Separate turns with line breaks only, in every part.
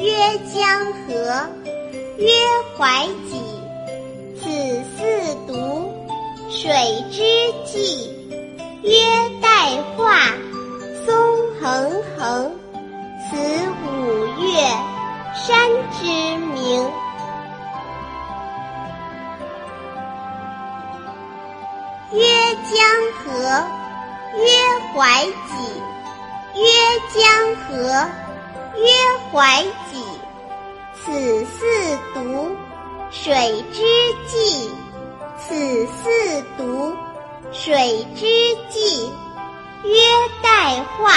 曰江河，曰淮济，此四渎，水之纪。曰代画，松横横，此五岳，山之名。曰江河，曰淮济，曰江河，曰怀己，此四渎，水之纪。此四渎，水之纪。曰代画，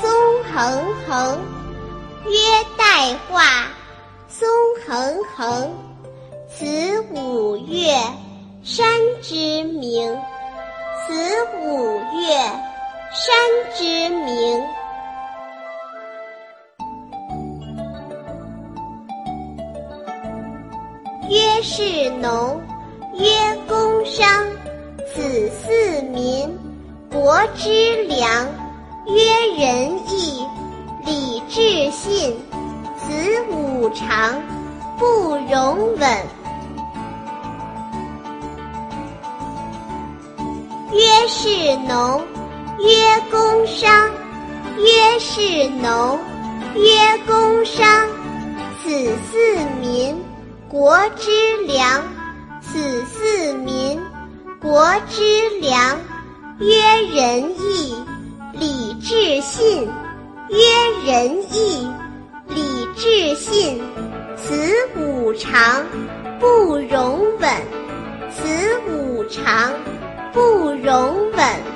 松横横，曰代画，松横横，此五岳，山之名。此五岳，山之名。曰士农，曰工商，此四民，国之良。曰仁义，礼智信，此五常，不容紊。曰士农，曰工商，曰士农，曰工商，此四民，国之良。此四民，国之良。曰仁义，礼智信，曰仁义，礼智信，此五常，不容紊。此五常，不容紊。